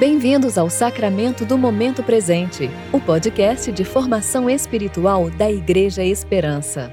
Bem-vindos ao Sacramento do Momento Presente, o podcast de formação espiritual da Igreja Esperança.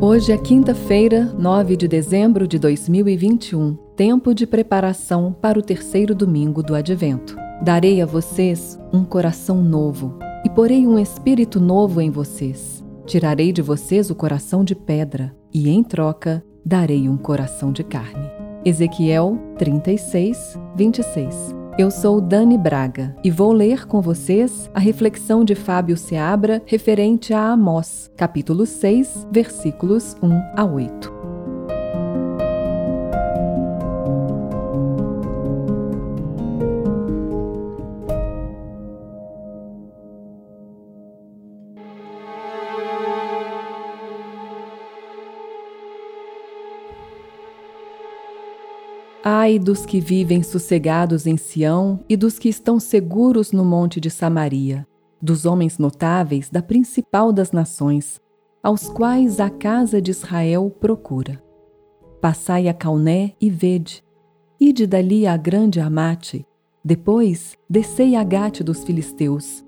Hoje é quinta-feira, 9 de dezembro de 2021, tempo de preparação para o terceiro domingo do Advento. Darei a vocês um coração novo e porei um espírito novo em vocês. Tirarei de vocês o coração de pedra, e em troca darei um coração de carne. Ezequiel 36, 26. Eu sou Dani Braga e vou ler com vocês a reflexão de Fábio Seabra referente a Amós, capítulo 6, versículos 1 a 8. Ai dos que vivem sossegados em Sião e dos que estão seguros no monte de Samaria, dos homens notáveis da principal das nações, aos quais a casa de Israel procura. Passai a Cauné e vede, ide dali a grande Amate, depois descei a Gate dos filisteus.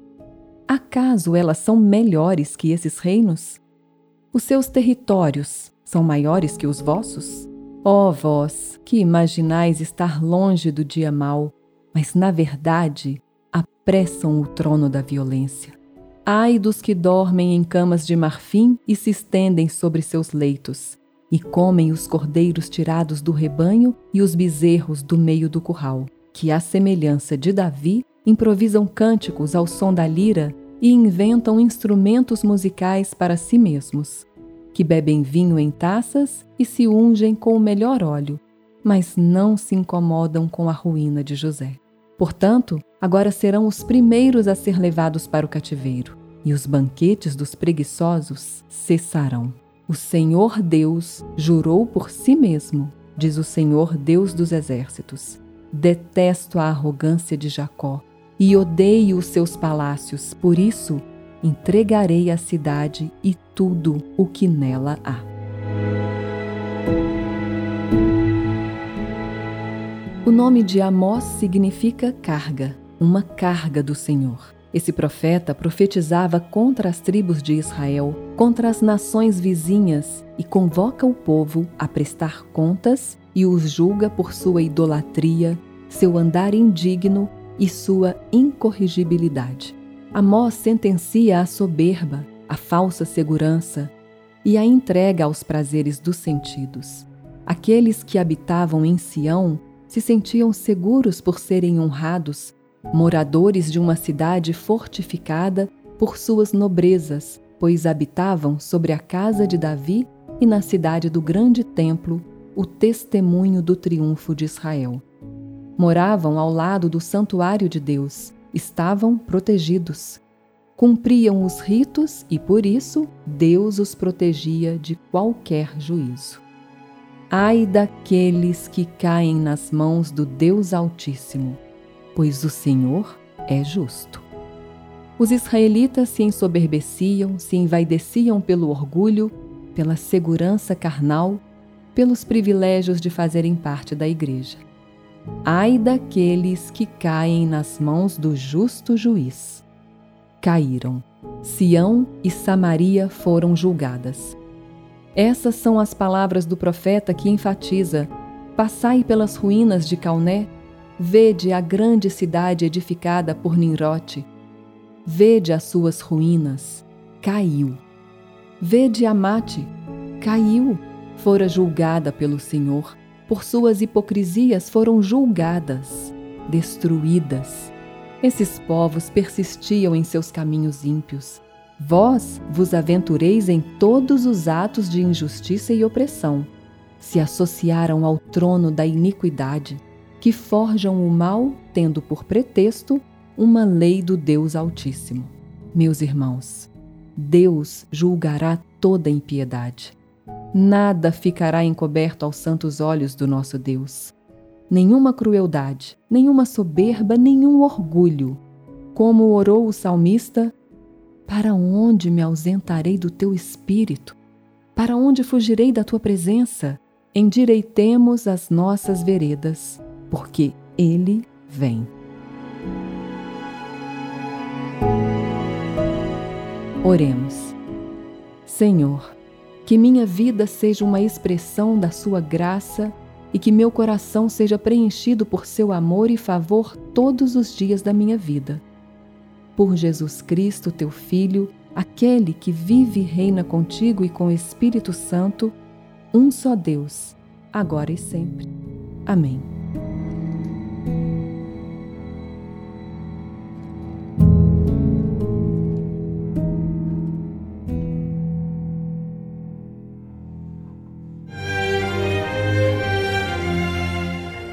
Acaso elas são melhores que esses reinos? Os seus territórios são maiores que os vossos? Ó oh, vós, que imaginais estar longe do dia mau, mas na verdade apressam o trono da violência. Ai dos que dormem em camas de marfim e se estendem sobre seus leitos, e comem os cordeiros tirados do rebanho e os bezerros do meio do curral, que, à semelhança de Davi, improvisam cânticos ao som da lira e inventam instrumentos musicais para si mesmos que bebem vinho em taças e se ungem com o melhor óleo, mas não se incomodam com a ruína de José. Portanto, agora serão os primeiros a ser levados para o cativeiro, e os banquetes dos preguiçosos cessarão. O Senhor Deus jurou por si mesmo, diz o Senhor Deus dos exércitos. Detesto a arrogância de Jacó e odeio os seus palácios, por isso entregarei a cidade e tudo o que nela há. O nome de Amós significa carga, uma carga do Senhor. Esse profeta profetizava contra as tribos de Israel, contra as nações vizinhas e convoca o povo a prestar contas e os julga por sua idolatria, seu andar indigno e sua incorrigibilidade. Amós sentencia a soberba, a falsa segurança e a entrega aos prazeres dos sentidos. Aqueles que habitavam em Sião se sentiam seguros por serem honrados, moradores de uma cidade fortificada por suas nobrezas, pois habitavam sobre a casa de Davi e na cidade do grande templo o testemunho do triunfo de Israel. Moravam ao lado do santuário de Deus estavam protegidos. Cumpriam os ritos e, por isso, Deus os protegia de qualquer juízo. Ai daqueles que caem nas mãos do Deus Altíssimo, pois o Senhor é justo. Os israelitas se ensoberbeciam, se envaideciam pelo orgulho, pela segurança carnal, pelos privilégios de fazerem parte da igreja. Ai daqueles que caem nas mãos do justo juiz. Caíram. Sião e Samaria foram julgadas. Essas são as palavras do profeta que enfatiza: Passai pelas ruínas de Cauné, vede a grande cidade edificada por Ninrote. Vede as suas ruínas, caiu. Vede Amate, caiu, fora julgada pelo Senhor por suas hipocrisias foram julgadas, destruídas. Esses povos persistiam em seus caminhos ímpios. Vós vos aventureis em todos os atos de injustiça e opressão. Se associaram ao trono da iniquidade, que forjam o mal, tendo por pretexto uma lei do Deus Altíssimo. Meus irmãos, Deus julgará toda impiedade. Nada ficará encoberto aos santos olhos do nosso Deus. Nenhuma crueldade, nenhuma soberba, nenhum orgulho. Como orou o salmista, Para onde me ausentarei do teu espírito? Para onde fugirei da tua presença? Endireitemos as nossas veredas, porque ele vem. Oremos. Senhor, que minha vida seja uma expressão da Sua graça e que meu coração seja preenchido por Seu amor e favor todos os dias da minha vida. Por Jesus Cristo, Teu Filho, aquele que vive e reina contigo e com o Espírito Santo, um só Deus, agora e sempre. Amém.